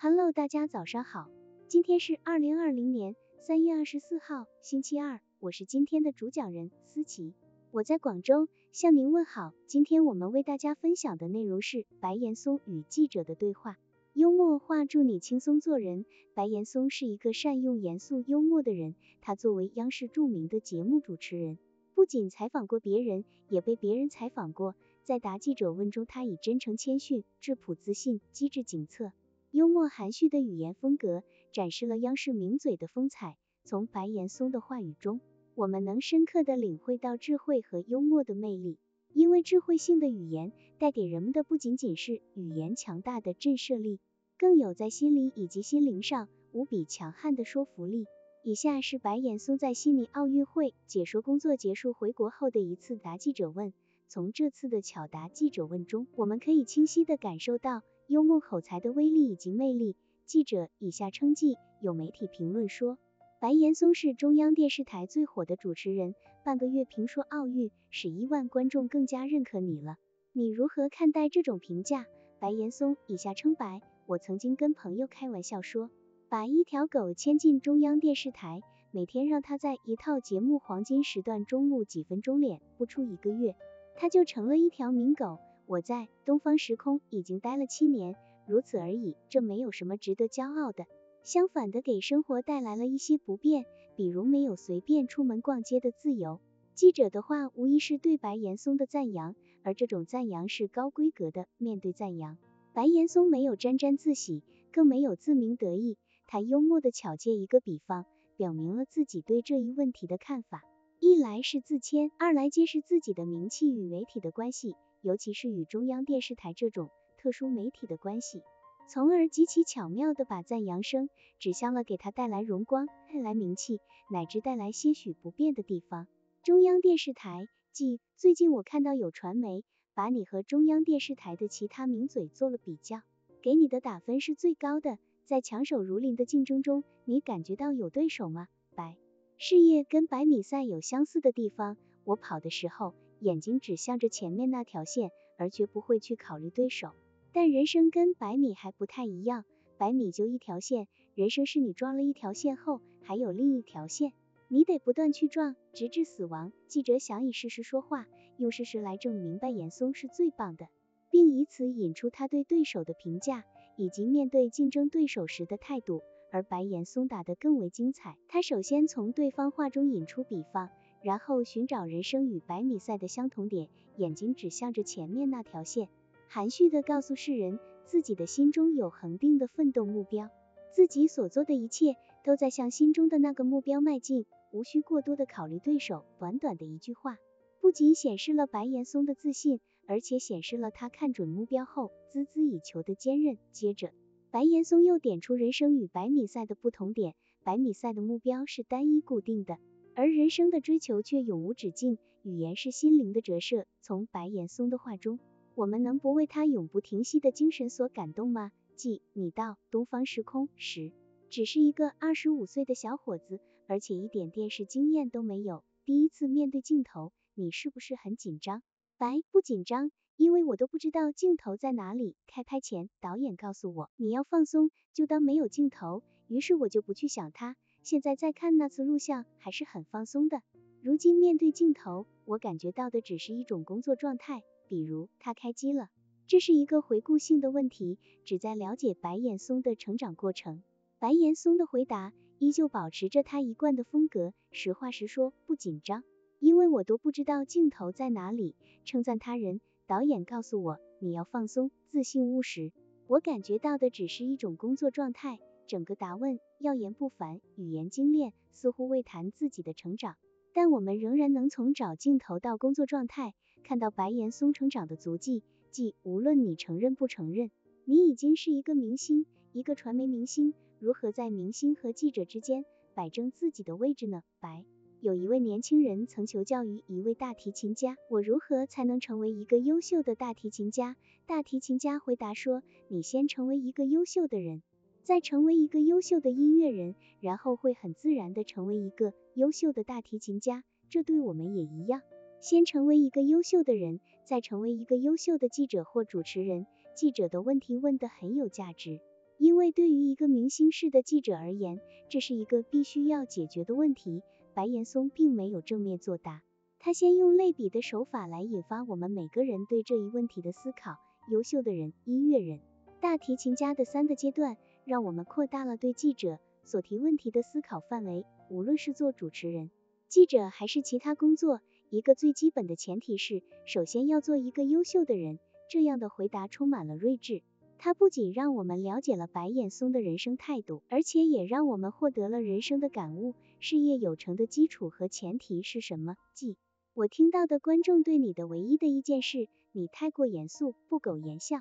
Hello，大家早上好，今天是二零二零年三月二十四号，星期二，我是今天的主讲人思琪，我在广州向您问好。今天我们为大家分享的内容是白岩松与记者的对话，幽默化助你轻松做人。白岩松是一个善用严肃幽默的人，他作为央视著名的节目主持人，不仅采访过别人，也被别人采访过。在答记者问中，他以真诚谦逊、质朴自信、机智警策、幽默含蓄的语言风格，展示了央视名嘴的风采。从白岩松的话语中，我们能深刻的领会到智慧和幽默的魅力。因为智慧性的语言带给人们的不仅仅是语言强大的震慑力，更有在心理以及心灵上无比强悍的说服力。以下是白岩松在悉尼奥运会解说工作结束回国后的一次答记者问。从这次的巧答记者问中，我们可以清晰地感受到幽默口才的威力以及魅力。记者以下称记，有媒体评论说，白岩松是中央电视台最火的主持人，半个月评说奥运，使亿万观众更加认可你了。你如何看待这种评价？白岩松以下称白，我曾经跟朋友开玩笑说，把一条狗牵进中央电视台，每天让它在一套节目黄金时段中露几分钟脸，不出一个月。它就成了一条名狗。我在东方时空已经待了七年，如此而已，这没有什么值得骄傲的。相反的，给生活带来了一些不便，比如没有随便出门逛街的自由。记者的话无疑是对白岩松的赞扬，而这种赞扬是高规格的。面对赞扬，白岩松没有沾沾自喜，更没有自鸣得意，他幽默的巧借一个比方，表明了自己对这一问题的看法。一来是自谦，二来揭示自己的名气与媒体的关系，尤其是与中央电视台这种特殊媒体的关系，从而极其巧妙的把赞扬声指向了给他带来荣光、带来名气，乃至带来些许不便的地方。中央电视台，即最近我看到有传媒把你和中央电视台的其他名嘴做了比较，给你的打分是最高的，在强手如林的竞争中，你感觉到有对手吗？白。事业跟百米赛有相似的地方，我跑的时候眼睛只向着前面那条线，而绝不会去考虑对手。但人生跟百米还不太一样，百米就一条线，人生是你撞了一条线后，还有另一条线，你得不断去撞，直至死亡。记者想以事实说话，用事实来证明白岩松是最棒的，并以此引出他对对手的评价，以及面对竞争对手时的态度。而白岩松打得更为精彩，他首先从对方话中引出比方，然后寻找人生与百米赛的相同点，眼睛指向着前面那条线，含蓄地告诉世人，自己的心中有恒定的奋斗目标，自己所做的一切都在向心中的那个目标迈进，无需过多的考虑对手。短短的一句话，不仅显示了白岩松的自信，而且显示了他看准目标后孜孜以求的坚韧。接着。白岩松又点出人生与百米赛的不同点，百米赛的目标是单一固定的，而人生的追求却永无止境。语言是心灵的折射，从白岩松的话中，我们能不为他永不停息的精神所感动吗？即你到东方时空时，只是一个二十五岁的小伙子，而且一点电视经验都没有，第一次面对镜头，你是不是很紧张？白不紧张。因为我都不知道镜头在哪里。开拍前，导演告诉我，你要放松，就当没有镜头。于是我就不去想它。现在再看那次录像，还是很放松的。如今面对镜头，我感觉到的只是一种工作状态，比如他开机了。这是一个回顾性的问题，旨在了解白岩松的成长过程。白岩松的回答依旧保持着他一贯的风格，实话实说，不紧张，因为我都不知道镜头在哪里。称赞他人。导演告诉我，你要放松、自信、务实。我感觉到的只是一种工作状态。整个答问要言不凡，语言精炼，似乎未谈自己的成长。但我们仍然能从找镜头到工作状态，看到白岩松成长的足迹。即无论你承认不承认，你已经是一个明星，一个传媒明星。如何在明星和记者之间摆正自己的位置呢？白。有一位年轻人曾求教于一位大提琴家，我如何才能成为一个优秀的大提琴家？大提琴家回答说，你先成为一个优秀的人，再成为一个优秀的音乐人，然后会很自然的成为一个优秀的大提琴家。这对我们也一样，先成为一个优秀的人，再成为一个优秀的记者或主持人。记者的问题问得很有价值。因为对于一个明星式的记者而言，这是一个必须要解决的问题。白岩松并没有正面作答，他先用类比的手法来引发我们每个人对这一问题的思考。优秀的人、音乐人、大提琴家的三个阶段，让我们扩大了对记者所提问题的思考范围。无论是做主持人、记者还是其他工作，一个最基本的前提是，首先要做一个优秀的人。这样的回答充满了睿智。它不仅让我们了解了白岩松的人生态度，而且也让我们获得了人生的感悟。事业有成的基础和前提是什么？即我听到的观众对你的唯一的意见是，你太过严肃，不苟言笑。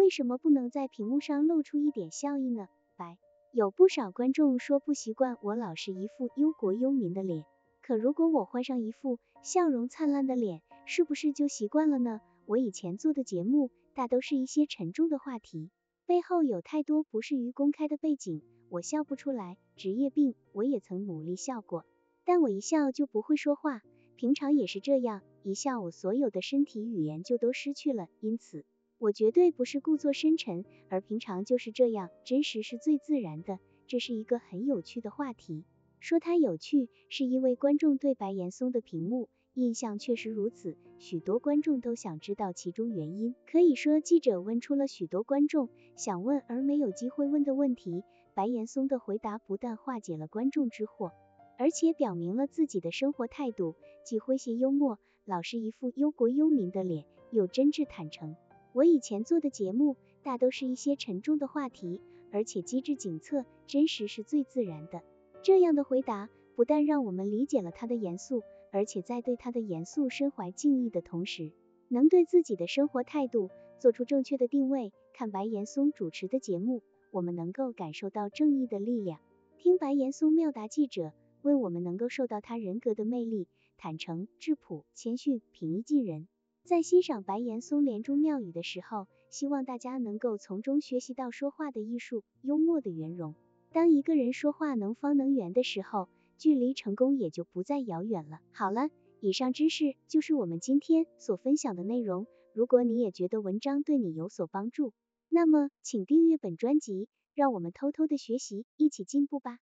为什么不能在屏幕上露出一点笑意呢？白有不少观众说不习惯我老是一副忧国忧民的脸，可如果我换上一副笑容灿烂的脸，是不是就习惯了呢？我以前做的节目。大都是一些沉重的话题，背后有太多不适于公开的背景，我笑不出来。职业病，我也曾努力笑过，但我一笑就不会说话，平常也是这样，一笑我所有的身体语言就都失去了。因此，我绝对不是故作深沉，而平常就是这样，真实是最自然的。这是一个很有趣的话题，说它有趣，是因为观众对白岩松的屏幕。印象确实如此，许多观众都想知道其中原因。可以说，记者问出了许多观众想问而没有机会问的问题。白岩松的回答不但化解了观众之惑，而且表明了自己的生活态度，既诙谐幽默，老是一副忧国忧民的脸，又真挚坦诚。我以前做的节目大都是一些沉重的话题，而且机智警策，真实是最自然的。这样的回答不但让我们理解了他的严肃。而且在对他的严肃深怀敬意的同时，能对自己的生活态度做出正确的定位。看白岩松主持的节目，我们能够感受到正义的力量；听白岩松妙答记者，为我们能够受到他人格的魅力，坦诚、质朴、谦逊、平易近人。在欣赏白岩松连珠妙语的时候，希望大家能够从中学习到说话的艺术、幽默的圆融。当一个人说话能方能圆的时候，距离成功也就不再遥远了。好了，以上知识就是我们今天所分享的内容。如果你也觉得文章对你有所帮助，那么请订阅本专辑，让我们偷偷的学习，一起进步吧。